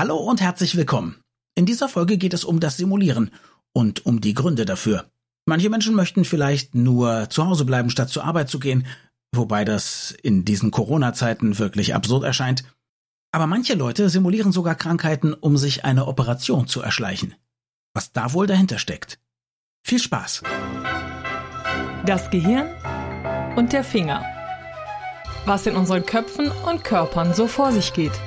Hallo und herzlich willkommen. In dieser Folge geht es um das Simulieren und um die Gründe dafür. Manche Menschen möchten vielleicht nur zu Hause bleiben, statt zur Arbeit zu gehen, wobei das in diesen Corona-Zeiten wirklich absurd erscheint. Aber manche Leute simulieren sogar Krankheiten, um sich eine Operation zu erschleichen. Was da wohl dahinter steckt. Viel Spaß! Das Gehirn und der Finger. Was in unseren Köpfen und Körpern so vor sich geht.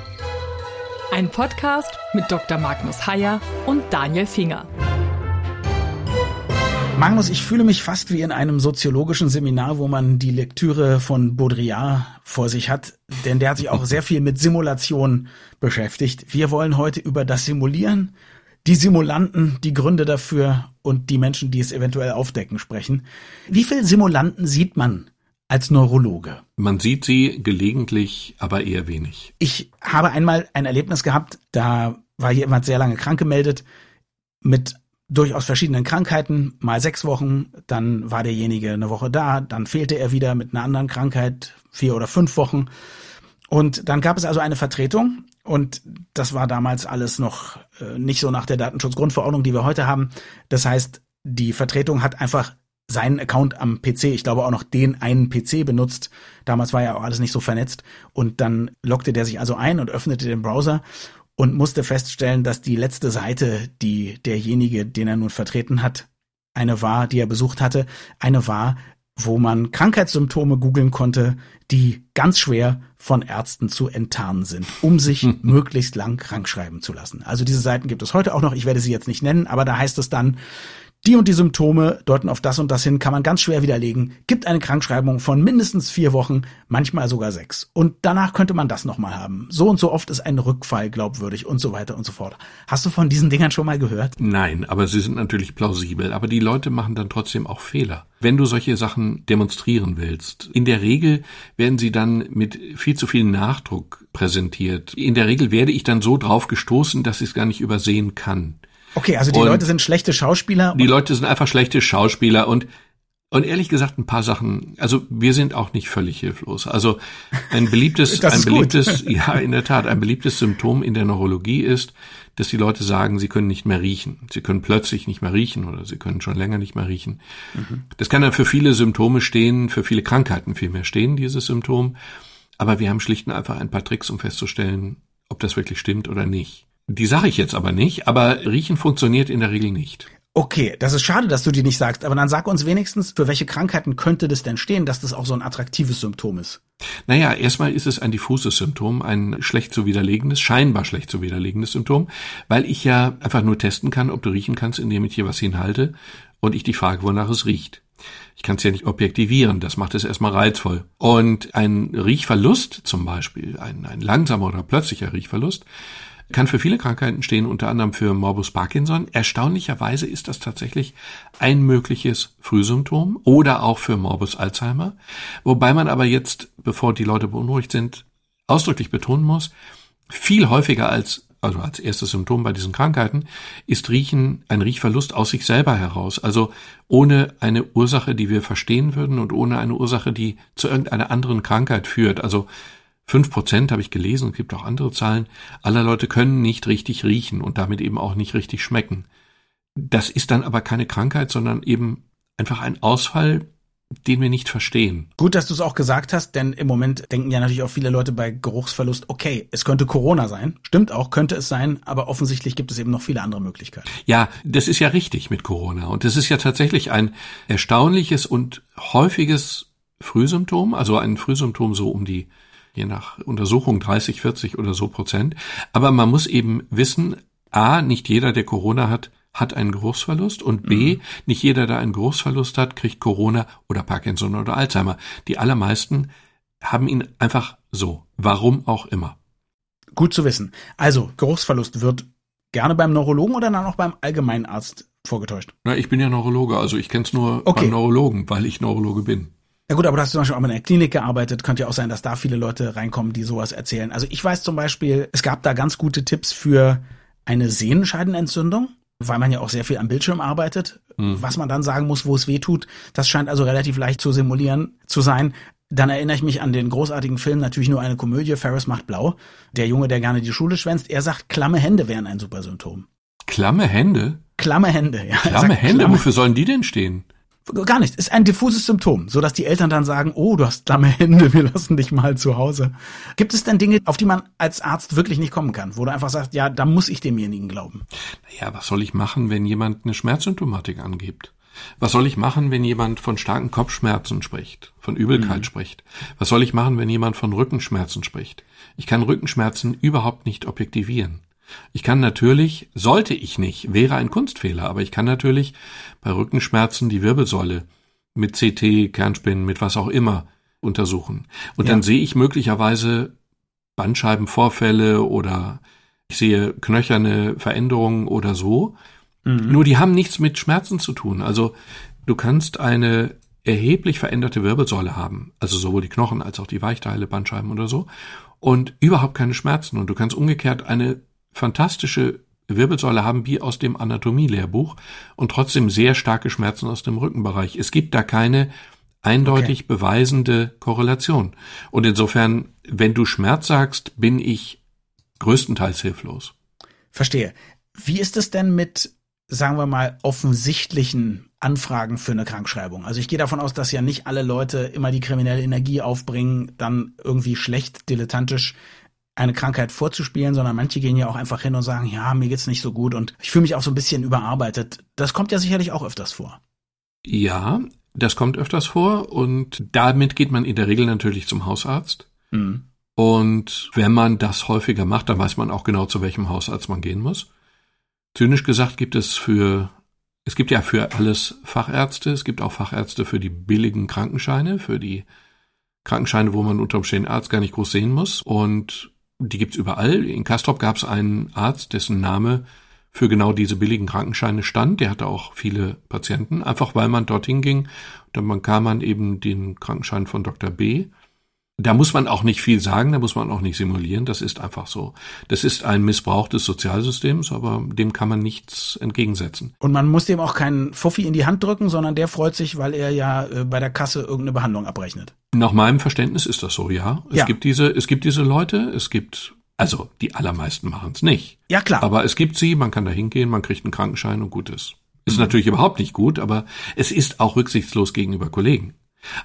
Ein Podcast mit Dr. Magnus Heyer und Daniel Finger. Magnus, ich fühle mich fast wie in einem soziologischen Seminar, wo man die Lektüre von Baudrillard vor sich hat, denn der hat sich auch sehr viel mit Simulation beschäftigt. Wir wollen heute über das Simulieren, die Simulanten, die Gründe dafür und die Menschen, die es eventuell aufdecken, sprechen. Wie viele Simulanten sieht man als Neurologe? Man sieht sie gelegentlich, aber eher wenig. Ich habe einmal ein Erlebnis gehabt, da war jemand sehr lange krank gemeldet mit durchaus verschiedenen Krankheiten, mal sechs Wochen, dann war derjenige eine Woche da, dann fehlte er wieder mit einer anderen Krankheit vier oder fünf Wochen. Und dann gab es also eine Vertretung und das war damals alles noch äh, nicht so nach der Datenschutzgrundverordnung, die wir heute haben. Das heißt, die Vertretung hat einfach seinen Account am PC, ich glaube auch noch den einen PC benutzt. Damals war ja auch alles nicht so vernetzt. Und dann lockte der sich also ein und öffnete den Browser und musste feststellen, dass die letzte Seite, die derjenige, den er nun vertreten hat, eine war, die er besucht hatte, eine war, wo man Krankheitssymptome googeln konnte, die ganz schwer von Ärzten zu enttarnen sind, um sich möglichst lang krankschreiben zu lassen. Also diese Seiten gibt es heute auch noch. Ich werde sie jetzt nicht nennen, aber da heißt es dann, die und die Symptome deuten auf das und das hin, kann man ganz schwer widerlegen, gibt eine Krankschreibung von mindestens vier Wochen, manchmal sogar sechs. Und danach könnte man das nochmal haben. So und so oft ist ein Rückfall glaubwürdig und so weiter und so fort. Hast du von diesen Dingern schon mal gehört? Nein, aber sie sind natürlich plausibel. Aber die Leute machen dann trotzdem auch Fehler. Wenn du solche Sachen demonstrieren willst, in der Regel werden sie dann mit viel zu viel Nachdruck präsentiert. In der Regel werde ich dann so drauf gestoßen, dass ich es gar nicht übersehen kann. Okay, also die und Leute sind schlechte Schauspieler. Die Leute sind einfach schlechte Schauspieler und und ehrlich gesagt ein paar Sachen, also wir sind auch nicht völlig hilflos. Also ein beliebtes, ein beliebtes, ja in der Tat, ein beliebtes Symptom in der Neurologie ist, dass die Leute sagen, sie können nicht mehr riechen. Sie können plötzlich nicht mehr riechen oder sie können schon länger nicht mehr riechen. Mhm. Das kann dann für viele Symptome stehen, für viele Krankheiten vielmehr stehen, dieses Symptom. Aber wir haben schlicht und einfach ein paar Tricks, um festzustellen, ob das wirklich stimmt oder nicht. Die sage ich jetzt aber nicht, aber Riechen funktioniert in der Regel nicht. Okay, das ist schade, dass du die nicht sagst, aber dann sag uns wenigstens, für welche Krankheiten könnte das denn stehen, dass das auch so ein attraktives Symptom ist? Naja, erstmal ist es ein diffuses Symptom, ein schlecht zu widerlegendes, scheinbar schlecht zu widerlegendes Symptom, weil ich ja einfach nur testen kann, ob du riechen kannst, indem ich hier was hinhalte und ich dich frage, wonach es riecht. Ich kann es ja nicht objektivieren, das macht es erstmal reizvoll. Und ein Riechverlust zum Beispiel, ein, ein langsamer oder plötzlicher Riechverlust, kann für viele Krankheiten stehen, unter anderem für Morbus Parkinson. Erstaunlicherweise ist das tatsächlich ein mögliches Frühsymptom oder auch für Morbus Alzheimer. Wobei man aber jetzt, bevor die Leute beunruhigt sind, ausdrücklich betonen muss, viel häufiger als also als erstes Symptom bei diesen Krankheiten, ist Riechen ein Riechverlust aus sich selber heraus. Also ohne eine Ursache, die wir verstehen würden und ohne eine Ursache, die zu irgendeiner anderen Krankheit führt. Also Fünf Prozent habe ich gelesen, es gibt auch andere Zahlen, aller Leute können nicht richtig riechen und damit eben auch nicht richtig schmecken. Das ist dann aber keine Krankheit, sondern eben einfach ein Ausfall, den wir nicht verstehen. Gut, dass du es auch gesagt hast, denn im Moment denken ja natürlich auch viele Leute bei Geruchsverlust, okay, es könnte Corona sein. Stimmt auch, könnte es sein, aber offensichtlich gibt es eben noch viele andere Möglichkeiten. Ja, das ist ja richtig mit Corona. Und das ist ja tatsächlich ein erstaunliches und häufiges Frühsymptom, also ein Frühsymptom so um die je nach Untersuchung 30, 40 oder so Prozent. Aber man muss eben wissen, A, nicht jeder, der Corona hat, hat einen Geruchsverlust und B, mhm. nicht jeder, der einen Geruchsverlust hat, kriegt Corona oder Parkinson oder Alzheimer. Die allermeisten haben ihn einfach so. Warum auch immer. Gut zu wissen. Also, Geruchsverlust wird gerne beim Neurologen oder dann auch beim Allgemeinarzt vorgetäuscht? Na, ich bin ja Neurologe, also ich kenne es nur okay. beim Neurologen, weil ich Neurologe bin. Ja gut, aber du hast zum Beispiel auch mal in der Klinik gearbeitet. Könnte ja auch sein, dass da viele Leute reinkommen, die sowas erzählen. Also ich weiß zum Beispiel, es gab da ganz gute Tipps für eine Sehenscheidenentzündung, weil man ja auch sehr viel am Bildschirm arbeitet. Mhm. Was man dann sagen muss, wo es weh tut, das scheint also relativ leicht zu simulieren zu sein. dann erinnere ich mich an den großartigen Film, natürlich nur eine Komödie, Ferris macht blau. Der Junge, der gerne die Schule schwänzt, er sagt, klamme Hände wären ein super Symptom. Klamme Hände? Klamme Hände, ja. Klamme Hände, klamme. wofür sollen die denn stehen? Gar nichts. Ist ein diffuses Symptom, so dass die Eltern dann sagen, oh, du hast klamme Hände, wir lassen dich mal zu Hause. Gibt es denn Dinge, auf die man als Arzt wirklich nicht kommen kann, wo du einfach sagst, ja, da muss ich demjenigen glauben? Naja, was soll ich machen, wenn jemand eine Schmerzsymptomatik angibt? Was soll ich machen, wenn jemand von starken Kopfschmerzen spricht, von Übelkeit mhm. spricht? Was soll ich machen, wenn jemand von Rückenschmerzen spricht? Ich kann Rückenschmerzen überhaupt nicht objektivieren. Ich kann natürlich, sollte ich nicht, wäre ein Kunstfehler, aber ich kann natürlich bei Rückenschmerzen die Wirbelsäule mit CT, Kernspinnen, mit was auch immer untersuchen. Und ja. dann sehe ich möglicherweise Bandscheibenvorfälle oder ich sehe knöcherne Veränderungen oder so. Mhm. Nur die haben nichts mit Schmerzen zu tun. Also du kannst eine erheblich veränderte Wirbelsäule haben, also sowohl die Knochen als auch die Weichteile, Bandscheiben oder so, und überhaupt keine Schmerzen. Und du kannst umgekehrt eine fantastische Wirbelsäule haben wie aus dem Anatomielehrbuch und trotzdem sehr starke Schmerzen aus dem Rückenbereich. Es gibt da keine eindeutig okay. beweisende Korrelation. Und insofern, wenn du Schmerz sagst, bin ich größtenteils hilflos. Verstehe. Wie ist es denn mit, sagen wir mal, offensichtlichen Anfragen für eine Krankschreibung? Also ich gehe davon aus, dass ja nicht alle Leute immer die kriminelle Energie aufbringen, dann irgendwie schlecht, dilettantisch eine Krankheit vorzuspielen, sondern manche gehen ja auch einfach hin und sagen, ja, mir geht's nicht so gut und ich fühle mich auch so ein bisschen überarbeitet. Das kommt ja sicherlich auch öfters vor. Ja, das kommt öfters vor und damit geht man in der Regel natürlich zum Hausarzt. Mhm. Und wenn man das häufiger macht, dann weiß man auch genau, zu welchem Hausarzt man gehen muss. Zynisch gesagt gibt es für, es gibt ja für alles Fachärzte, es gibt auch Fachärzte für die billigen Krankenscheine, für die Krankenscheine, wo man unter Umständen Arzt gar nicht groß sehen muss. Und die gibt's überall. In Kastrop gab es einen Arzt, dessen Name für genau diese billigen Krankenscheine stand. Der hatte auch viele Patienten, einfach weil man dorthin ging. Dann bekam man eben den Krankenschein von Dr. B. Da muss man auch nicht viel sagen, da muss man auch nicht simulieren, das ist einfach so. Das ist ein Missbrauch des Sozialsystems, aber dem kann man nichts entgegensetzen. Und man muss dem auch keinen Fuffi in die Hand drücken, sondern der freut sich, weil er ja äh, bei der Kasse irgendeine Behandlung abrechnet. Nach meinem Verständnis ist das so, ja. Es ja. gibt diese, es gibt diese Leute, es gibt also die allermeisten machen es nicht. Ja klar. Aber es gibt sie, man kann da hingehen, man kriegt einen Krankenschein und gut ist. Ist mhm. natürlich überhaupt nicht gut, aber es ist auch rücksichtslos gegenüber Kollegen.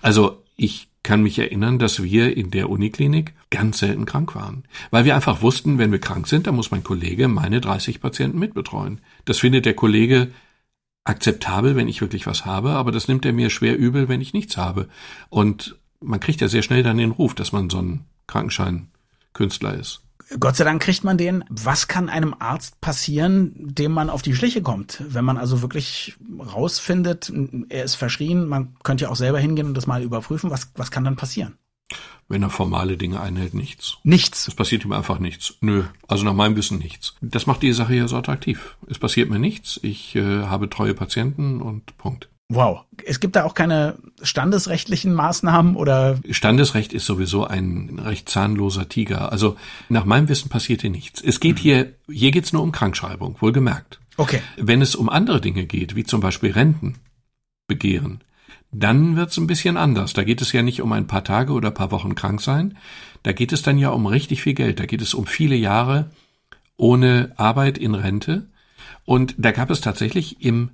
Also ich kann mich erinnern, dass wir in der Uniklinik ganz selten krank waren. Weil wir einfach wussten, wenn wir krank sind, dann muss mein Kollege meine 30 Patienten mitbetreuen. Das findet der Kollege akzeptabel, wenn ich wirklich was habe, aber das nimmt er mir schwer übel, wenn ich nichts habe. Und man kriegt ja sehr schnell dann den Ruf, dass man so ein Krankenscheinkünstler ist. Gott sei Dank kriegt man den. Was kann einem Arzt passieren, dem man auf die Schliche kommt? Wenn man also wirklich rausfindet, er ist verschrien, man könnte ja auch selber hingehen und das mal überprüfen. Was, was kann dann passieren? Wenn er formale Dinge einhält, nichts. Nichts. Es passiert ihm einfach nichts. Nö, also nach meinem Wissen nichts. Das macht die Sache ja so attraktiv. Es passiert mir nichts. Ich äh, habe treue Patienten und Punkt. Wow. Es gibt da auch keine standesrechtlichen Maßnahmen oder? Standesrecht ist sowieso ein recht zahnloser Tiger. Also nach meinem Wissen passiert hier nichts. Es geht mhm. hier, hier geht's nur um Krankschreibung, wohlgemerkt. Okay. Wenn es um andere Dinge geht, wie zum Beispiel Rentenbegehren, dann wird's ein bisschen anders. Da geht es ja nicht um ein paar Tage oder ein paar Wochen krank sein. Da geht es dann ja um richtig viel Geld. Da geht es um viele Jahre ohne Arbeit in Rente. Und da gab es tatsächlich im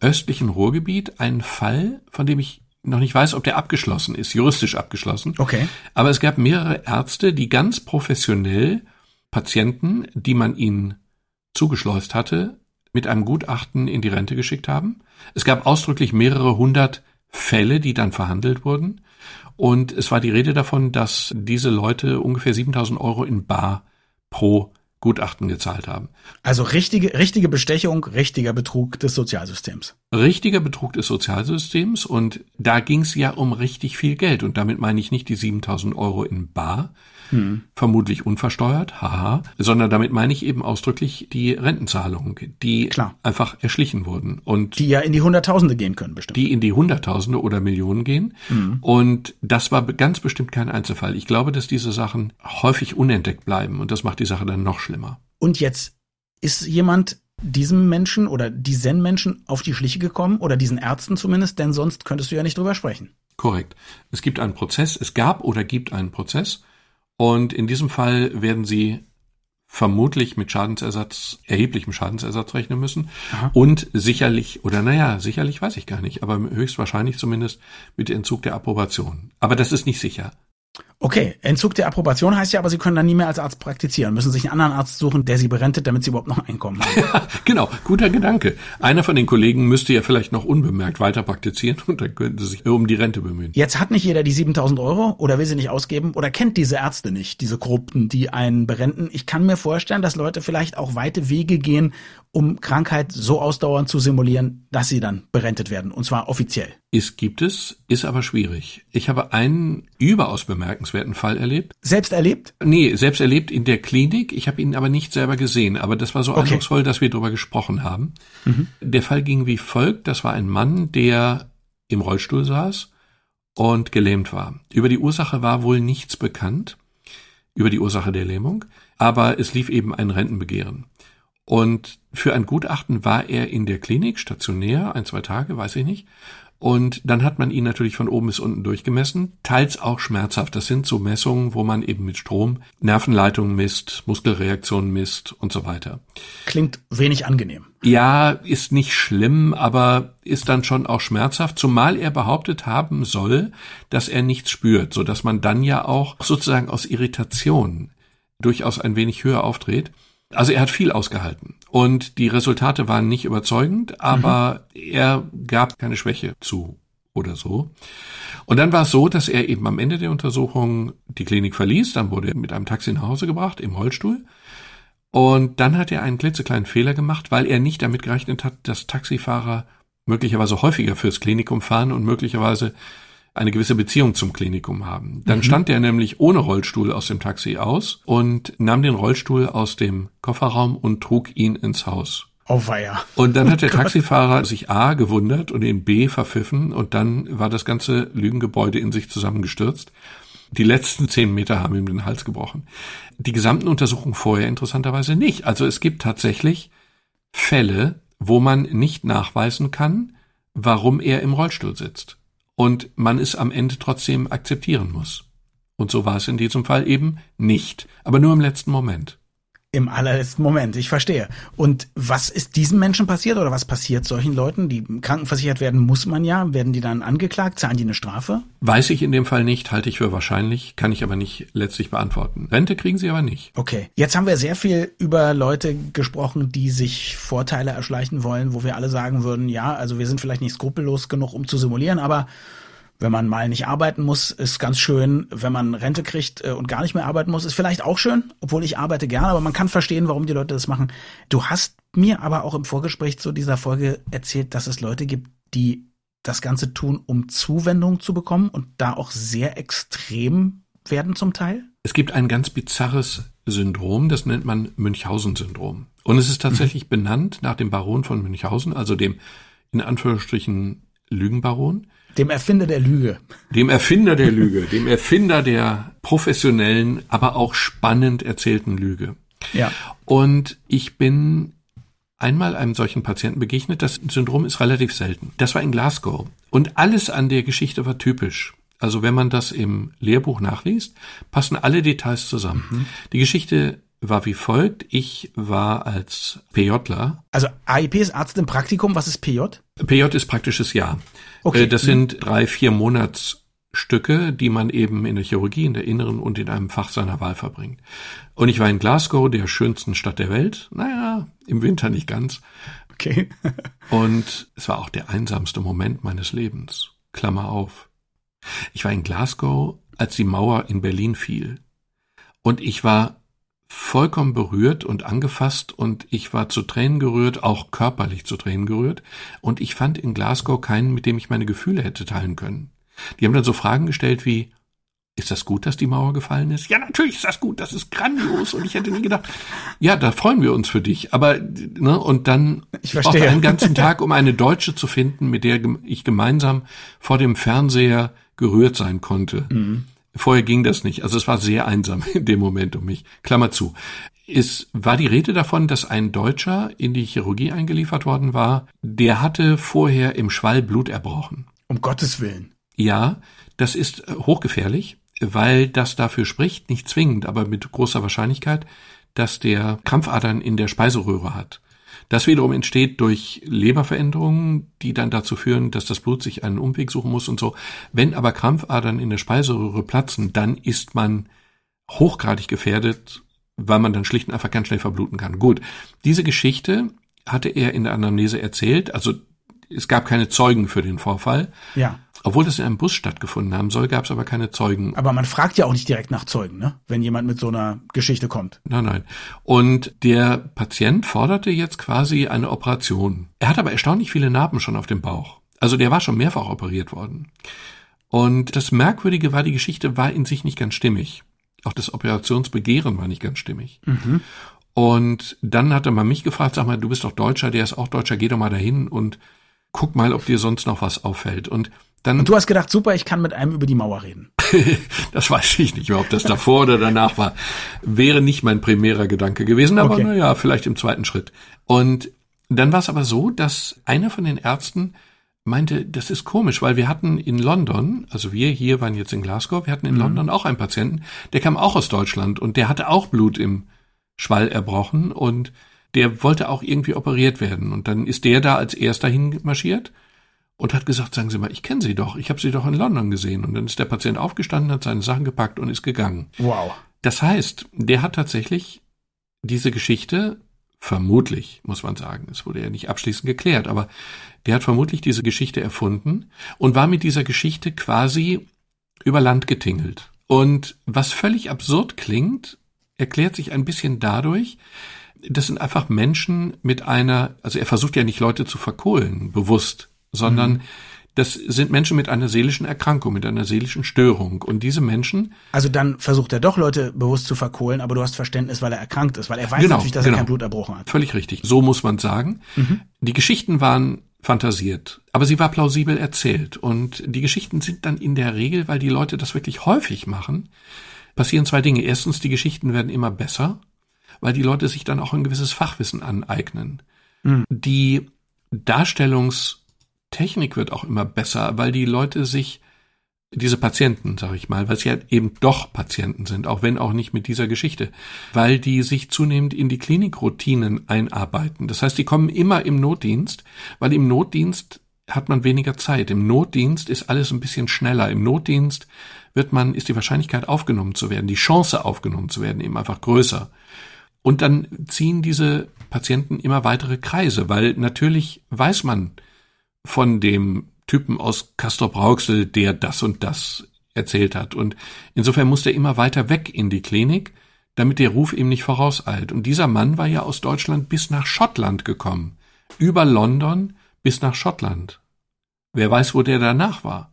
östlichen Ruhrgebiet einen Fall, von dem ich noch nicht weiß, ob der abgeschlossen ist, juristisch abgeschlossen. Okay. Aber es gab mehrere Ärzte, die ganz professionell Patienten, die man ihnen zugeschleust hatte, mit einem Gutachten in die Rente geschickt haben. Es gab ausdrücklich mehrere hundert Fälle, die dann verhandelt wurden. Und es war die Rede davon, dass diese Leute ungefähr 7000 Euro in Bar pro Gutachten gezahlt haben. Also richtige, richtige Bestechung, richtiger Betrug des Sozialsystems. Richtiger Betrug des Sozialsystems und da ging es ja um richtig viel Geld und damit meine ich nicht die 7000 Euro in Bar, hm. vermutlich unversteuert, haha, sondern damit meine ich eben ausdrücklich die Rentenzahlungen, die Klar. einfach erschlichen wurden und die ja in die Hunderttausende gehen können bestimmt. Die in die Hunderttausende oder Millionen gehen hm. und das war ganz bestimmt kein Einzelfall. Ich glaube, dass diese Sachen häufig unentdeckt bleiben und das macht die Sache dann noch schlimmer. Und jetzt ist jemand diesem Menschen oder diesen Menschen auf die Schliche gekommen oder diesen Ärzten zumindest, denn sonst könntest du ja nicht drüber sprechen. Korrekt. Es gibt einen Prozess, es gab oder gibt einen Prozess und in diesem Fall werden sie vermutlich mit Schadensersatz, erheblichem Schadensersatz rechnen müssen Aha. und sicherlich, oder naja, sicherlich weiß ich gar nicht, aber höchstwahrscheinlich zumindest mit Entzug der Approbation. Aber das ist nicht sicher. Okay, Entzug der Approbation heißt ja aber, Sie können dann nie mehr als Arzt praktizieren, müssen sich einen anderen Arzt suchen, der Sie berentet, damit Sie überhaupt noch ein Einkommen haben. genau, guter Gedanke. Einer von den Kollegen müsste ja vielleicht noch unbemerkt weiter praktizieren und dann könnten sie sich um die Rente bemühen. Jetzt hat nicht jeder die 7000 Euro oder will sie nicht ausgeben oder kennt diese Ärzte nicht, diese Korrupten, die einen berenten. Ich kann mir vorstellen, dass Leute vielleicht auch weite Wege gehen, um Krankheit so ausdauernd zu simulieren, dass sie dann berentet werden, und zwar offiziell. Es gibt es, ist aber schwierig. Ich habe einen überaus bemerkenswerten Fall erlebt. Selbst erlebt? Nee, selbst erlebt in der Klinik. Ich habe ihn aber nicht selber gesehen, aber das war so Okay. eindrucksvoll, dass wir darüber gesprochen haben. Der Fall ging wie folgt. Das war ein Mann, der im Rollstuhl saß und gelähmt war. Über die Ursache war wohl nichts bekannt, über die Ursache der Lähmung, aber es lief eben ein Rentenbegehren. Und für ein Gutachten war er in der Klinik, stationär, ein, zwei Tage, weiß ich nicht. Und dann hat man ihn natürlich von oben bis unten durchgemessen, teils auch schmerzhaft. Das sind so Messungen, wo man eben mit Strom Nervenleitungen misst, Muskelreaktionen misst und so weiter. Klingt wenig angenehm. Ja, ist nicht schlimm, aber ist dann schon auch schmerzhaft, zumal er behauptet haben soll, dass er nichts spürt, so dass man dann ja auch sozusagen aus Irritation durchaus ein wenig höher aufdreht. Also er hat viel ausgehalten. Und die Resultate waren nicht überzeugend, aber er gab keine Schwäche zu oder so. Und dann war es so, dass er eben am Ende der Untersuchung die Klinik verließ, dann wurde er mit einem Taxi nach Hause gebracht im Rollstuhl. Und dann hat er einen klitzekleinen Fehler gemacht, weil er nicht damit gerechnet hat, dass Taxifahrer möglicherweise häufiger fürs Klinikum fahren und möglicherweise eine gewisse Beziehung zum Klinikum haben. Dann stand er nämlich ohne Rollstuhl aus dem Taxi aus und nahm den Rollstuhl aus dem Kofferraum und trug ihn ins Haus. Auweia. Und dann hat der Taxifahrer sich A gewundert und ihn B verpfiffen und dann war das ganze Lügengebäude in sich zusammengestürzt. Die letzten zehn Meter haben ihm den Hals gebrochen. Die gesamten Untersuchungen vorher interessanterweise nicht. Also es gibt tatsächlich Fälle, wo man nicht nachweisen kann, warum er im Rollstuhl sitzt. Und man es am Ende trotzdem akzeptieren muss. Und so war es in diesem Fall eben nicht, aber nur im letzten Moment. Im allerletzten Moment, ich verstehe. Und was ist diesen Menschen passiert oder was passiert solchen Leuten, die krankenversichert werden, muss man ja, werden die dann angeklagt, zahlen die eine Strafe? Weiß ich in dem Fall nicht, halte ich für wahrscheinlich, kann ich aber nicht letztlich beantworten. Rente kriegen sie aber nicht. Okay. Jetzt haben wir sehr viel über Leute gesprochen, die sich Vorteile erschleichen wollen, wo wir alle sagen würden, ja, also wir sind vielleicht nicht skrupellos genug, um zu simulieren, aber wenn man mal nicht arbeiten muss, ist ganz schön. Wenn man Rente kriegt äh, und gar nicht mehr arbeiten muss, ist vielleicht auch schön, obwohl ich arbeite gerne, aber man kann verstehen, warum die Leute das machen. Du hast mir aber auch im Vorgespräch zu dieser Folge erzählt, dass es Leute gibt, die das Ganze tun, um Zuwendung zu bekommen und da auch sehr extrem werden zum Teil. Es gibt ein ganz bizarres Syndrom, das nennt man Münchhausen-Syndrom. Und es ist tatsächlich benannt nach dem Baron von Münchhausen, also dem in Anführungsstrichen Lügenbaron, Dem Erfinder der Lüge. dem Erfinder der Lüge, dem Erfinder der professionellen, aber auch spannend erzählten Lüge. Ja. Und ich bin einmal einem solchen Patienten begegnet. Das Syndrom ist relativ selten. Das war in Glasgow. Und alles an der Geschichte war typisch. Also wenn man das im Lehrbuch nachliest, passen alle Details zusammen. Die Geschichte war wie folgt. Ich war als PJler. Also AIP ist Arzt im Praktikum. Was ist PJ? PJ ist praktisches Jahr. Okay. Äh, Das sind drei, vier Monatsstücke, die man eben in der Chirurgie, in der Inneren und in einem Fach seiner Wahl verbringt. Und ich war in Glasgow, der schönsten Stadt der Welt. Naja, im Winter nicht ganz. Okay. Und es war auch der einsamste Moment meines Lebens. Klammer auf. Ich war in Glasgow, als die Mauer in Berlin fiel. Und ich war vollkommen berührt und angefasst und ich war zu Tränen gerührt, auch körperlich zu Tränen gerührt. Und ich fand in Glasgow keinen, mit dem ich meine Gefühle hätte teilen können. Die haben dann so Fragen gestellt wie, ist das gut, dass die Mauer gefallen ist? Ja, natürlich ist das gut, das ist grandios. Und ich hätte nie gedacht, ja, da freuen wir uns für dich. Aber, ne, und dann Ich brauchte einen ganzen Tag, um eine Deutsche zu finden, mit der ich gemeinsam vor dem Fernseher gerührt sein konnte. Vorher ging das nicht. Also es war sehr einsam in dem Moment um mich. Klammer zu. es war die Rede davon, dass ein Deutscher in die Chirurgie eingeliefert worden war, der hatte vorher im Schwall Blut erbrochen. Um Gottes Willen. Ja, das ist hochgefährlich, weil das dafür spricht, nicht zwingend, aber mit großer Wahrscheinlichkeit, dass der Krampfadern in der Speiseröhre hat. Das wiederum entsteht durch Leberveränderungen, die dann dazu führen, dass das Blut sich einen Umweg suchen muss und so. Wenn aber Krampfadern in der Speiseröhre platzen, dann ist man hochgradig gefährdet, weil man dann schlicht und einfach ganz schnell verbluten kann. Gut, diese Geschichte hatte er in der Anamnese erzählt, also es gab keine Zeugen für den Vorfall. Ja. Obwohl das in einem Bus stattgefunden haben soll, gab es aber keine Zeugen. Aber man fragt ja auch nicht direkt nach Zeugen, ne? wenn jemand mit so einer Geschichte kommt. Nein, nein. Und der Patient forderte jetzt quasi eine Operation. Er hat aber erstaunlich viele Narben schon auf dem Bauch. Also der war schon mehrfach operiert worden. Und das Merkwürdige war, die Geschichte war in sich nicht ganz stimmig. Auch das Operationsbegehren war nicht ganz stimmig. Mhm. Und dann hatte man mich gefragt, sag mal, du bist doch Deutscher, der ist auch Deutscher, geh doch mal dahin und guck mal, ob dir sonst noch was auffällt. Und dann. Und du hast gedacht, super, ich kann mit einem über die Mauer reden. das weiß ich nicht mehr, ob das davor oder danach war. Wäre nicht mein primärer Gedanke gewesen, aber okay. naja, vielleicht im zweiten Schritt. Und dann war es aber so, dass einer von den Ärzten meinte, das ist komisch, weil wir hatten in London, also wir hier waren jetzt in Glasgow, wir hatten in mhm. London auch einen Patienten, der kam auch aus Deutschland und der hatte auch Blut im Schwall erbrochen und der wollte auch irgendwie operiert werden. Und dann ist der da als erster hinmarschiert und hat gesagt, sagen Sie mal, ich kenne Sie doch, ich habe Sie doch in London gesehen. Und dann ist der Patient aufgestanden, hat seine Sachen gepackt und ist gegangen. Wow. Das heißt, der hat tatsächlich diese Geschichte, vermutlich, muss man sagen, es wurde ja nicht abschließend geklärt, aber der hat vermutlich diese Geschichte erfunden und war mit dieser Geschichte quasi über Land getingelt. Und was völlig absurd klingt, erklärt sich ein bisschen dadurch, das sind einfach Menschen mit einer, also er versucht ja nicht Leute zu verkohlen, bewusst, sondern mhm. das sind Menschen mit einer seelischen Erkrankung, mit einer seelischen Störung. Und diese Menschen. Also dann versucht er doch Leute bewusst zu verkohlen, aber du hast Verständnis, weil er erkrankt ist, weil er weiß genau, natürlich, dass genau. er kein Blut erbrochen hat. Völlig richtig. So muss man sagen. Mhm. Die Geschichten waren fantasiert, aber sie war plausibel erzählt. Und die Geschichten sind dann in der Regel, weil die Leute das wirklich häufig machen, passieren zwei Dinge. Erstens, die Geschichten werden immer besser weil die Leute sich dann auch ein gewisses Fachwissen aneignen. Mhm. Die Darstellungstechnik wird auch immer besser, weil die Leute sich diese Patienten, sag ich mal, weil sie ja eben doch Patienten sind, auch wenn auch nicht mit dieser Geschichte, weil die sich zunehmend in die Klinikroutinen einarbeiten. Das heißt, die kommen immer im Notdienst, weil im Notdienst hat man weniger Zeit. Im Notdienst ist alles ein bisschen schneller. Im Notdienst wird man, ist die Wahrscheinlichkeit aufgenommen zu werden, die Chance aufgenommen zu werden eben einfach größer. Und dann ziehen diese Patienten immer weitere Kreise, weil natürlich weiß man von dem Typen aus Castor Brauxel, der das und das erzählt hat. Und insofern muss der immer weiter weg in die Klinik, damit der Ruf ihm nicht vorauseilt. Und dieser Mann war ja aus Deutschland bis nach Schottland gekommen. Über London bis nach Schottland. Wer weiß, wo der danach war.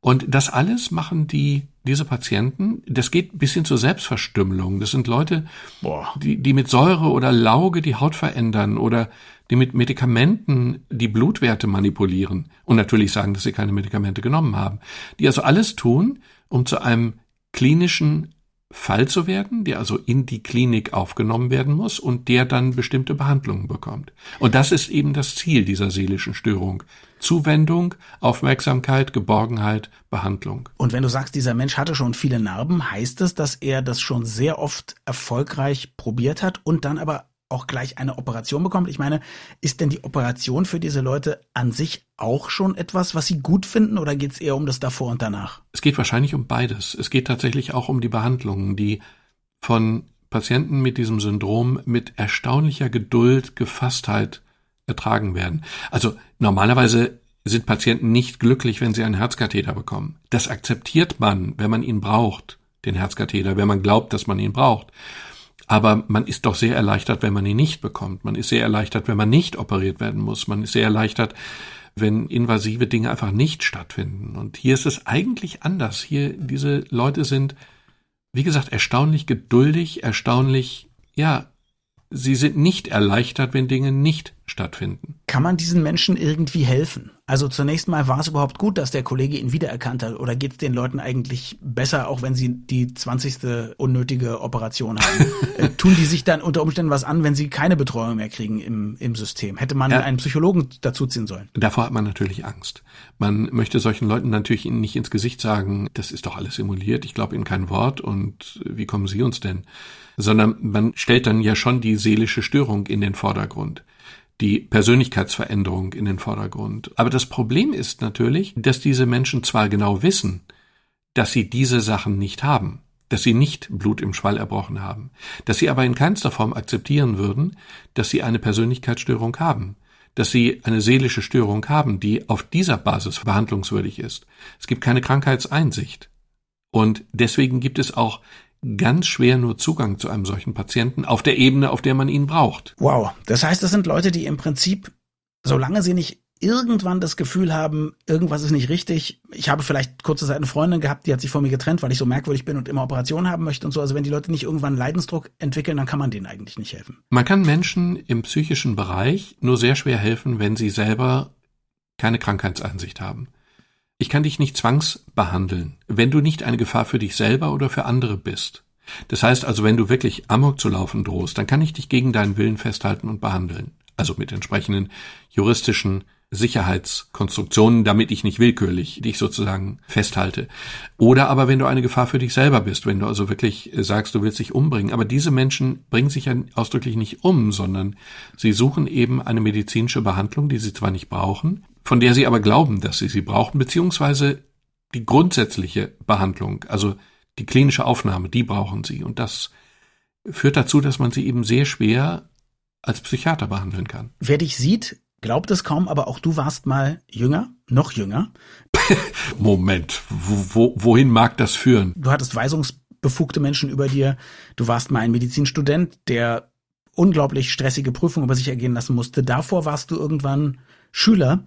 Und das alles machen die, diese Patienten, das geht bis hin zur Selbstverstümmelung. Das sind Leute, Boah. Die, die mit Säure oder Lauge die Haut verändern oder die mit Medikamenten die Blutwerte manipulieren und natürlich sagen, dass sie keine Medikamente genommen haben. Die also alles tun, um zu einem klinischen Fall zu werden, der also in die Klinik aufgenommen werden muss und der dann bestimmte Behandlungen bekommt. Und das ist eben das Ziel dieser seelischen Störung. Zuwendung, Aufmerksamkeit, Geborgenheit, Behandlung. Und wenn du sagst, dieser Mensch hatte schon viele Narben, heißt es, dass er das schon sehr oft erfolgreich probiert hat und dann aber auch gleich eine Operation bekommt. Ich meine, ist denn die Operation für diese Leute an sich auch schon etwas, was sie gut finden oder geht es eher um das davor und danach? Es geht wahrscheinlich um beides. Es geht tatsächlich auch um die Behandlungen, die von Patienten mit diesem Syndrom mit erstaunlicher Geduld, Gefasstheit ertragen werden. Also normalerweise sind Patienten nicht glücklich, wenn sie einen Herzkatheter bekommen. Das akzeptiert man, wenn man ihn braucht, den Herzkatheter, wenn man glaubt, dass man ihn braucht. Aber man ist doch sehr erleichtert, wenn man ihn nicht bekommt. Man ist sehr erleichtert, wenn man nicht operiert werden muss. Man ist sehr erleichtert, wenn invasive Dinge einfach nicht stattfinden. Und hier ist es eigentlich anders. Hier, diese Leute sind, wie gesagt, erstaunlich geduldig, erstaunlich, ja, sie sind nicht erleichtert, wenn Dinge nicht stattfinden. Kann man diesen Menschen irgendwie helfen? Also zunächst mal war es überhaupt gut, dass der Kollege ihn wiedererkannt hat oder geht es den Leuten eigentlich besser, auch wenn sie die zwanzigste unnötige Operation haben? äh, tun die sich dann unter Umständen was an, wenn sie keine Betreuung mehr kriegen im, im System? Hätte man ja. einen Psychologen dazuziehen sollen? Davor hat man natürlich Angst. Man möchte solchen Leuten natürlich nicht ins Gesicht sagen, das ist doch alles simuliert, ich glaube Ihnen kein Wort und wie kommen Sie uns denn? Sondern man stellt dann ja schon die seelische Störung in den Vordergrund die Persönlichkeitsveränderung in den Vordergrund. Aber das Problem ist natürlich, dass diese Menschen zwar genau wissen, dass sie diese Sachen nicht haben, dass sie nicht Blut im Schwall erbrochen haben, dass sie aber in keinster Form akzeptieren würden, dass sie eine Persönlichkeitsstörung haben, dass sie eine seelische Störung haben, die auf dieser Basis behandlungswürdig ist. Es gibt keine Krankheitseinsicht. Und deswegen gibt es auch ganz schwer nur Zugang zu einem solchen Patienten auf der Ebene, auf der man ihn braucht. Wow, das heißt, das sind Leute, die im Prinzip, solange sie nicht irgendwann das Gefühl haben, irgendwas ist nicht richtig. Ich habe vielleicht kurze Zeit eine Freundin gehabt, die hat sich von mir getrennt, weil ich so merkwürdig bin und immer Operationen haben möchte und so. Also wenn die Leute nicht irgendwann Leidensdruck entwickeln, dann kann man denen eigentlich nicht helfen. Man kann Menschen im psychischen Bereich nur sehr schwer helfen, wenn sie selber keine Krankheitseinsicht haben. Ich kann dich nicht zwangsbehandeln, wenn du nicht eine Gefahr für dich selber oder für andere bist. Das heißt also, wenn du wirklich Amok zu laufen drohst, dann kann ich dich gegen deinen Willen festhalten und behandeln. Also mit entsprechenden juristischen Sicherheitskonstruktionen, damit ich nicht willkürlich dich sozusagen festhalte. Oder aber wenn du eine Gefahr für dich selber bist, wenn du also wirklich sagst, du willst dich umbringen. Aber diese Menschen bringen sich ja ausdrücklich nicht um, sondern sie suchen eben eine medizinische Behandlung, die sie zwar nicht brauchen, von der sie aber glauben, dass sie sie brauchen, beziehungsweise die grundsätzliche Behandlung, also die klinische Aufnahme, die brauchen sie. Und das führt dazu, dass man sie eben sehr schwer als Psychiater behandeln kann. Wer dich sieht, glaubt es kaum, aber auch du warst mal jünger, noch jünger. Moment, wo, wohin mag das führen? Du hattest weisungsbefugte Menschen über dir. Du warst mal ein Medizinstudent, der unglaublich stressige Prüfungen über sich ergehen lassen musste. Davor warst du irgendwann Schüler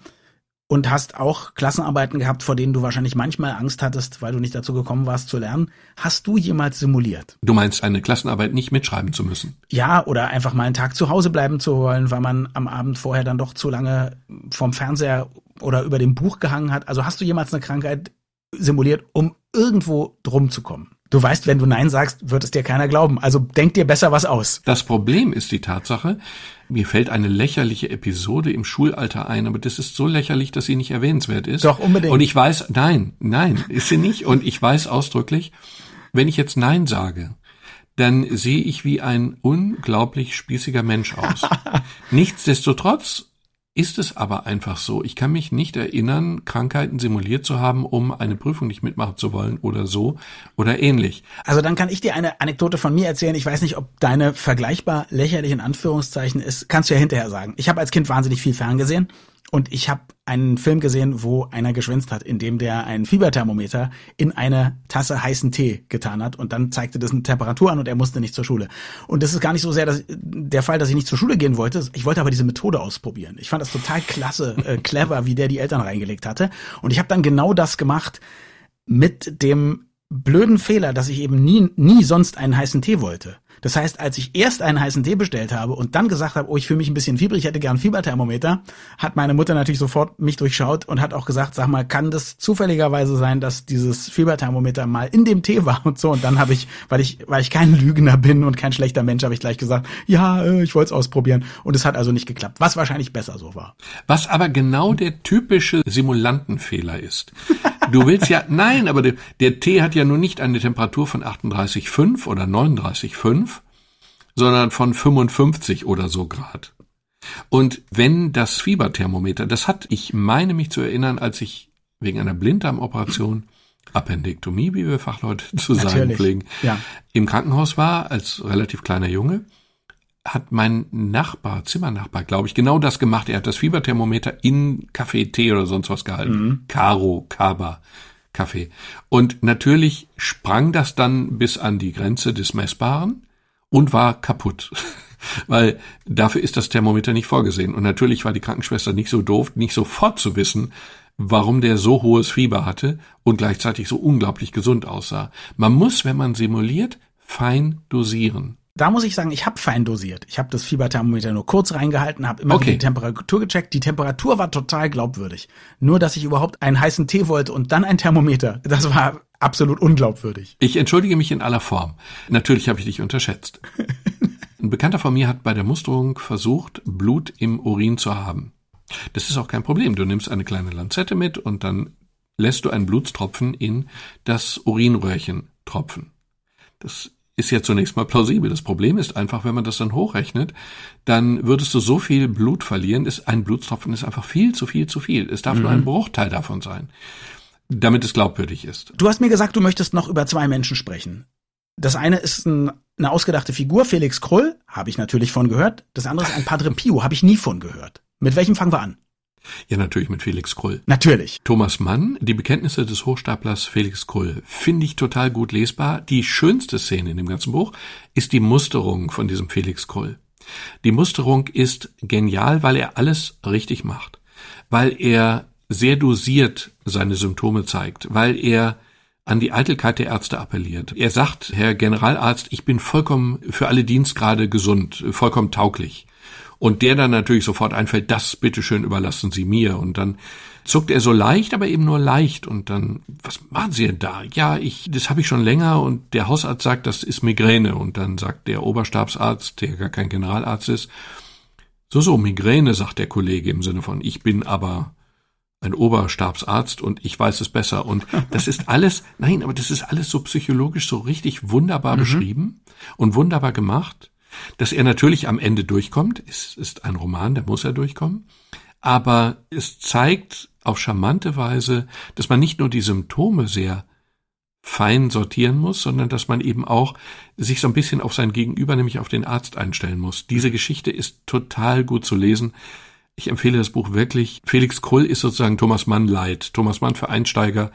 und hast auch Klassenarbeiten gehabt, vor denen du wahrscheinlich manchmal Angst hattest, weil du nicht dazu gekommen warst zu lernen. Hast du jemals simuliert? Du meinst, eine Klassenarbeit nicht mitschreiben zu müssen? Ja, oder einfach mal einen Tag zu Hause bleiben zu wollen, weil man am Abend vorher dann doch zu lange vom Fernseher oder über dem Buch gehangen hat. Also hast du jemals eine Krankheit simuliert, um irgendwo drum zu kommen? Du weißt, wenn du Nein sagst, wird es dir keiner glauben. Also denk dir besser was aus. Das Problem ist die Tatsache, mir fällt eine lächerliche Episode im Schulalter ein, aber das ist so lächerlich, dass sie nicht erwähnenswert ist. Doch, unbedingt. Und ich weiß, nein, nein, ist sie nicht. Und ich weiß ausdrücklich, wenn ich jetzt Nein sage, dann sehe ich wie ein unglaublich spießiger Mensch aus. Nichtsdestotrotz ist es aber einfach so. Ich kann mich nicht erinnern, Krankheiten simuliert zu haben, um eine Prüfung nicht mitmachen zu wollen oder so oder ähnlich. Also dann kann ich dir eine Anekdote von mir erzählen. Ich weiß nicht, ob deine vergleichbar lächerlich in Anführungszeichen ist. Kannst du ja hinterher sagen. Ich habe als Kind wahnsinnig viel ferngesehen und ich habe einen Film gesehen, wo einer geschwänzt hat, indem der ein Fieberthermometer in eine Tasse heißen Tee getan hat und dann zeigte das eine Temperatur an und er musste nicht zur Schule. Und das ist gar nicht so sehr dass, der Fall, dass ich nicht zur Schule gehen wollte. Ich wollte aber diese Methode ausprobieren. Ich fand das total klasse, äh, clever, wie der die Eltern reingelegt hatte. Und ich habe dann genau das gemacht mit dem blöden Fehler, dass ich eben nie, nie sonst einen heißen Tee wollte. Das heißt, als ich erst einen heißen Tee bestellt habe und dann gesagt habe, oh, ich fühle mich ein bisschen fiebrig, ich hätte gern Fieberthermometer, hat meine Mutter natürlich sofort mich durchschaut und hat auch gesagt, sag mal, kann das zufälligerweise sein, dass dieses Fieberthermometer mal in dem Tee war und so. Und dann habe ich, weil ich, weil ich kein Lügner bin und kein schlechter Mensch, habe ich gleich gesagt, ja, äh, ich wollte es ausprobieren. Und es hat also nicht geklappt, was wahrscheinlich besser so war. Was aber genau der typische Simulantenfehler ist. Du willst ja, nein, aber der, der Tee hat ja nur nicht eine Temperatur von 38,5 oder 39,5, sondern von 55 oder so Grad. Und wenn das Fieberthermometer, das hat, ich meine mich zu erinnern, als ich wegen einer Blinddarmoperation, Appendektomie, wie wir Fachleute zu sagen Natürlich, pflegen, ja. im Krankenhaus war, als relativ kleiner Junge, hat mein Nachbar, Zimmernachbar, glaube ich, genau das gemacht. Er hat das Fieberthermometer in Kaffee, Tee oder sonst was gehalten. Mhm. Karo, Kaba, Kaffee. Und natürlich sprang das dann bis an die Grenze des Messbaren und war kaputt. Weil dafür ist das Thermometer nicht vorgesehen. Und natürlich war die Krankenschwester nicht so doof, nicht sofort zu wissen, warum der so hohes Fieber hatte und gleichzeitig so unglaublich gesund aussah. Man muss, wenn man simuliert, fein dosieren. Da muss ich sagen, ich habe fein dosiert. Ich habe das Fieberthermometer nur kurz reingehalten, habe immer Okay. die Temperatur gecheckt. Die Temperatur war total glaubwürdig. Nur, dass ich überhaupt einen heißen Tee wollte und dann ein Thermometer, das war absolut unglaubwürdig. Ich entschuldige mich in aller Form. Natürlich habe ich dich unterschätzt. Ein Bekannter von mir hat bei der Musterung versucht, Blut im Urin zu haben. Das ist auch kein Problem. Du nimmst eine kleine Lanzette mit und dann lässt du einen Blutstropfen in das Urinröhrchen tropfen. Das ist ja zunächst mal plausibel. Das Problem ist einfach, wenn man das dann hochrechnet, dann würdest du so viel Blut verlieren. Ist, ein Blutstropfen ist einfach viel zu viel zu viel. Es darf nur ein Bruchteil davon sein, damit es glaubwürdig ist. Du hast mir gesagt, du möchtest noch über zwei Menschen sprechen. Das eine ist ein, eine ausgedachte Figur, Felix Krull, habe ich natürlich von gehört. Das andere ist ein Padre Pio, habe ich nie von gehört. Mit welchem fangen wir an? Ja, natürlich mit Felix Krull. Natürlich. Thomas Mann, die Bekenntnisse des Hochstaplers Felix Krull, finde ich total gut lesbar. Die schönste Szene in dem ganzen Buch ist die Musterung von diesem Felix Krull. Die Musterung ist genial, weil er alles richtig macht, weil er sehr dosiert seine Symptome zeigt, weil er an die Eitelkeit der Ärzte appelliert. Er sagt, Herr Generalarzt, ich bin vollkommen für alle Dienstgrade gesund, vollkommen tauglich. Und der dann natürlich sofort einfällt, das bitteschön überlassen Sie mir. Und dann zuckt er so leicht, aber eben nur leicht. Und dann, was machen Sie denn da? Ja, ich, das habe ich schon länger und der Hausarzt sagt, das ist Migräne. Und dann sagt der Oberstabsarzt, der gar kein Generalarzt ist, so, so, Migräne, sagt der Kollege im Sinne von, ich bin aber ein Oberstabsarzt und ich weiß es besser. Und das ist alles, nein, aber das ist alles so psychologisch so richtig wunderbar beschrieben und wunderbar gemacht, dass er natürlich am Ende durchkommt. Es ist ein Roman, da muss er durchkommen. Aber es zeigt auf charmante Weise, dass man nicht nur die Symptome sehr fein sortieren muss, sondern dass man eben auch sich so ein bisschen auf sein Gegenüber, nämlich auf den Arzt einstellen muss. Diese Geschichte ist total gut zu lesen. Ich empfehle das Buch wirklich. Felix Krull ist sozusagen Thomas Mann Light. Thomas Mann für Einsteiger.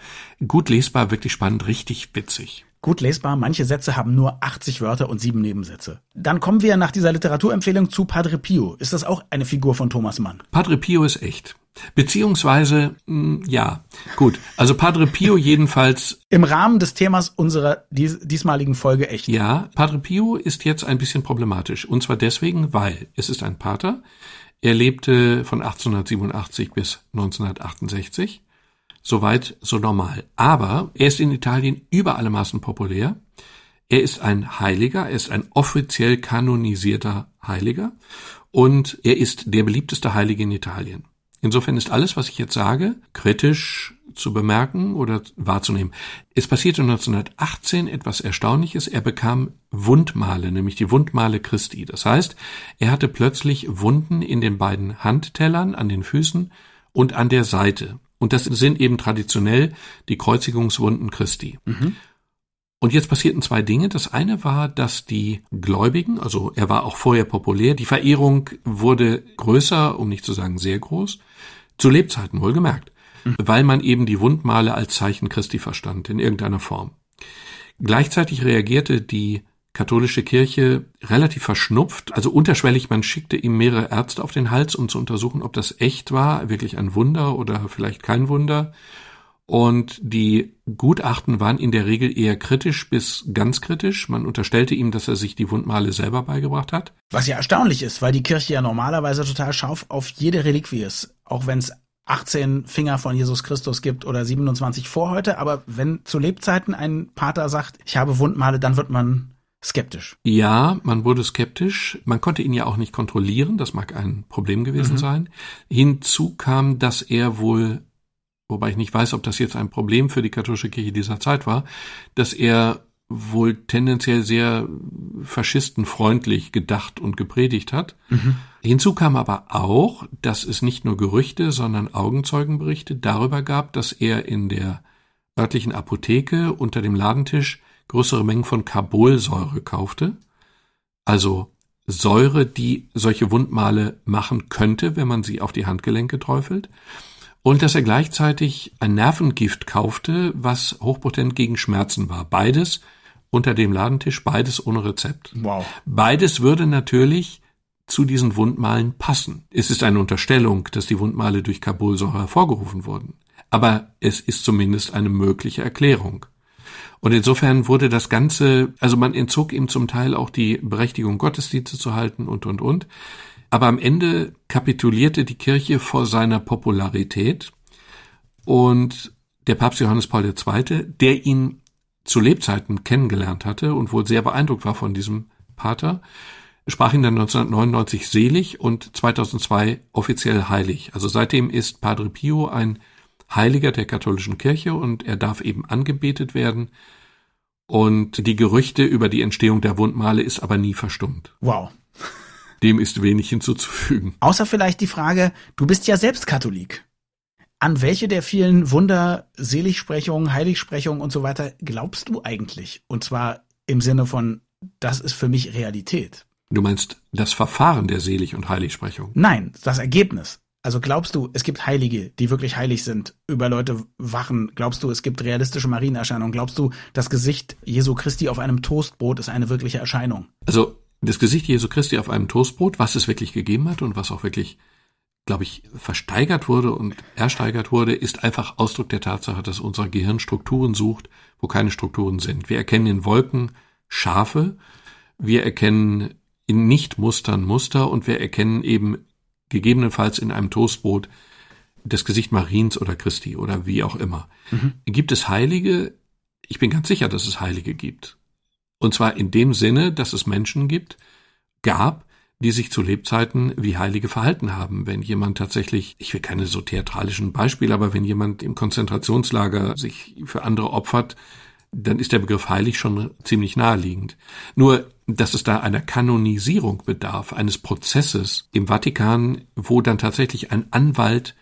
Gut lesbar, wirklich spannend, richtig witzig. Gut lesbar, manche Sätze haben nur 80 Wörter und sieben Nebensätze. Dann kommen wir nach dieser Literaturempfehlung zu Padre Pio. Ist das auch eine Figur von Thomas Mann? Padre Pio ist echt. Beziehungsweise, mh, ja, gut. Also Padre Pio jedenfalls, Im Rahmen des Themas unserer dies, diesmaligen Folge echt. ja, Padre Pio ist jetzt ein bisschen problematisch. Und zwar deswegen, weil es ist ein Pater. Er lebte von 1887 bis 1968. Soweit so normal. Aber er ist in Italien über alle Maßen populär. Er ist ein Heiliger, er ist ein offiziell kanonisierter Heiliger und er ist der beliebteste Heilige in Italien. Insofern ist alles, was ich jetzt sage, kritisch zu bemerken oder wahrzunehmen. Es passierte 1918 etwas Erstaunliches. Er bekam Wundmale, nämlich die Wundmale Christi. Das heißt, er hatte plötzlich Wunden in den beiden Handtellern, an den Füßen und an der Seite. Und das sind eben traditionell die Kreuzigungswunden Christi. Und jetzt passierten zwei Dinge. Das eine war, dass die Gläubigen, also er war auch vorher populär, die Verehrung wurde größer, um nicht zu sagen sehr groß, zu Lebzeiten wohlgemerkt, weil man eben die Wundmale als Zeichen Christi verstand, in irgendeiner Form. Gleichzeitig reagierte die katholische Kirche relativ verschnupft, also unterschwellig, man schickte ihm mehrere Ärzte auf den Hals, um zu untersuchen, ob das echt war, wirklich ein Wunder oder vielleicht kein Wunder. Und die Gutachten waren in der Regel eher kritisch bis ganz kritisch. Man unterstellte ihm, dass er sich die Wundmale selber beigebracht hat. Was ja erstaunlich ist, weil die Kirche ja normalerweise total scharf auf jede Reliquie ist. Auch wenn es 18 Finger von Jesus Christus gibt oder 27 vor heute. Aber wenn zu Lebzeiten ein Pater sagt, ich habe Wundmale, dann wird man skeptisch. Ja, man wurde skeptisch. Man konnte ihn ja auch nicht kontrollieren. Das mag ein Problem gewesen sein. Hinzu kam, dass er wohl, wobei ich nicht weiß, ob das jetzt ein Problem für die katholische Kirche dieser Zeit war, dass er wohl tendenziell sehr faschistenfreundlich gedacht und gepredigt hat. Hinzu kam aber auch, dass es nicht nur Gerüchte, sondern Augenzeugenberichte darüber gab, dass er in der örtlichen Apotheke unter dem Ladentisch größere Mengen von Carbolsäure kaufte. Also Säure, die solche Wundmale machen könnte, wenn man sie auf die Handgelenke träufelt. Und dass er gleichzeitig ein Nervengift kaufte, was hochpotent gegen Schmerzen war. Beides unter dem Ladentisch, beides ohne Rezept. Wow. Beides würde natürlich zu diesen Wundmalen passen. Es ist eine Unterstellung, dass die Wundmale durch Carbolsäure hervorgerufen wurden. Aber es ist zumindest eine mögliche Erklärung. Und insofern wurde das Ganze, also man entzog ihm zum Teil auch die Berechtigung, Gottesdienste zu halten und, und, und. Aber am Ende kapitulierte die Kirche vor seiner Popularität und der Papst Johannes Paul II., der ihn zu Lebzeiten kennengelernt hatte und wohl sehr beeindruckt war von diesem Pater, sprach ihn dann 1999 selig und 2002 offiziell heilig. Also seitdem ist Padre Pio ein Heiliger der katholischen Kirche und er darf eben angebetet werden. Und die Gerüchte über die Entstehung der Wundmale ist aber nie verstummt. Wow. Dem ist wenig hinzuzufügen. Außer vielleicht die Frage, du bist ja selbst Katholik. An welche der vielen Wunder, Seligsprechungen, Heiligsprechungen und so weiter glaubst du eigentlich? Und zwar im Sinne von, das ist für mich Realität. Du meinst das Verfahren der Selig- und Heiligsprechung? Nein, das Ergebnis. Also glaubst du, es gibt Heilige, die wirklich heilig sind, über Leute wachen? Glaubst du, es gibt realistische Marienerscheinungen? Glaubst du, das Gesicht Jesu Christi auf einem Toastbrot ist eine wirkliche Erscheinung? Also das Gesicht Jesu Christi auf einem Toastbrot, was es wirklich gegeben hat und was auch wirklich, glaube ich, versteigert wurde und ersteigert wurde, ist einfach Ausdruck der Tatsache, dass unser Gehirn Strukturen sucht, wo keine Strukturen sind. Wir erkennen in Wolken Schafe, wir erkennen in Nichtmustern Muster und wir erkennen eben gegebenenfalls in einem Toastbrot das Gesicht Mariens oder Christi oder wie auch immer. Mhm. Gibt es Heilige? Ich bin ganz sicher, dass es Heilige gibt. Und zwar in dem Sinne, dass es Menschen gibt, gab, die sich zu Lebzeiten wie Heilige verhalten haben. Wenn jemand tatsächlich, ich will keine so theatralischen Beispiele, aber wenn jemand im Konzentrationslager sich für andere opfert, dann ist der Begriff heilig schon ziemlich naheliegend. Nur, dass es da einer Kanonisierung bedarf, eines Prozesses im Vatikan, wo dann tatsächlich ein Anwalt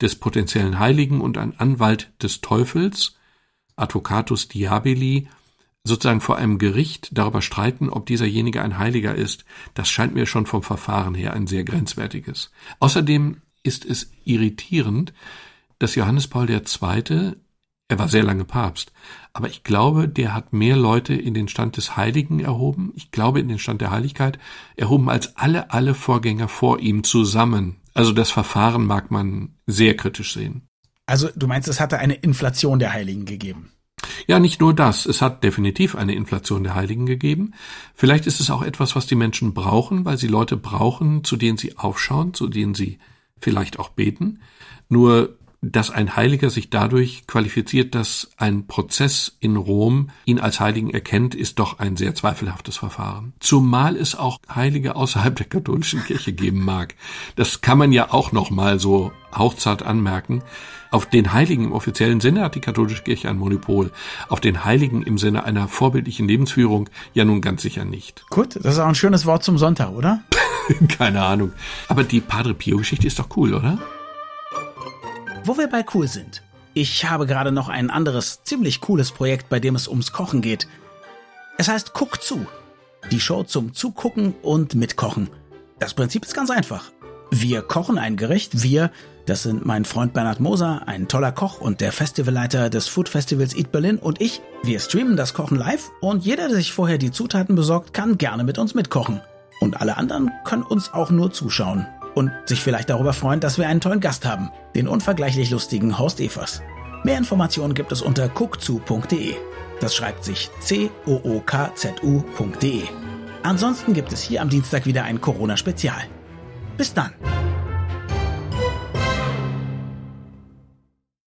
des potenziellen Heiligen und ein Anwalt des Teufels, Advocatus Diaboli, sozusagen vor einem Gericht darüber streiten, ob dieserjenige ein Heiliger ist, das scheint mir schon vom Verfahren her ein sehr grenzwertiges. Außerdem ist es irritierend, dass Johannes Paul II er war sehr lange Papst. Aber ich glaube, der hat mehr Leute in den Stand des Heiligen erhoben. Ich glaube, in den Stand der Heiligkeit erhoben als alle, alle Vorgänger vor ihm zusammen. Also das Verfahren mag man sehr kritisch sehen. Also du meinst, es hatte eine Inflation der Heiligen gegeben? Ja, nicht nur das. Es hat definitiv eine Inflation der Heiligen gegeben. Vielleicht ist es auch etwas, was die Menschen brauchen, weil sie Leute brauchen, zu denen sie aufschauen, zu denen sie vielleicht auch beten. Nur dass ein Heiliger sich dadurch qualifiziert, dass ein Prozess in Rom ihn als Heiligen erkennt, ist doch ein sehr zweifelhaftes Verfahren. Zumal es auch Heilige außerhalb der katholischen Kirche geben mag. Das kann man ja auch noch mal so hauchzart anmerken. Auf den Heiligen im offiziellen Sinne hat die katholische Kirche ein Monopol. Auf den Heiligen im Sinne einer vorbildlichen Lebensführung ja nun ganz sicher nicht. Gut, das ist auch ein schönes Wort zum Sonntag, oder? Keine Ahnung. Aber die Padre Pio Geschichte ist doch cool, oder? Wo wir bei cool sind. Ich habe gerade noch ein anderes, ziemlich cooles Projekt, bei dem es ums Kochen geht. Es heißt Guck zu. Die Show zum Zugucken und Mitkochen. Das Prinzip ist ganz einfach. Wir kochen ein Gericht. Wir, das sind mein Freund Bernhard Moser, ein toller Koch und der Festivalleiter des Food Festivals Eat Berlin und ich. Wir streamen das Kochen live und jeder, der sich vorher die Zutaten besorgt, kann gerne mit uns mitkochen. Und alle anderen können uns auch nur zuschauen und sich vielleicht darüber freuen, dass wir einen tollen Gast haben, den unvergleichlich lustigen Horst Evers. Mehr Informationen gibt es unter cookzu.de. Das schreibt sich c-o-o-k-z-u.de. Ansonsten gibt es hier am Dienstag wieder ein Corona-Spezial. Bis dann!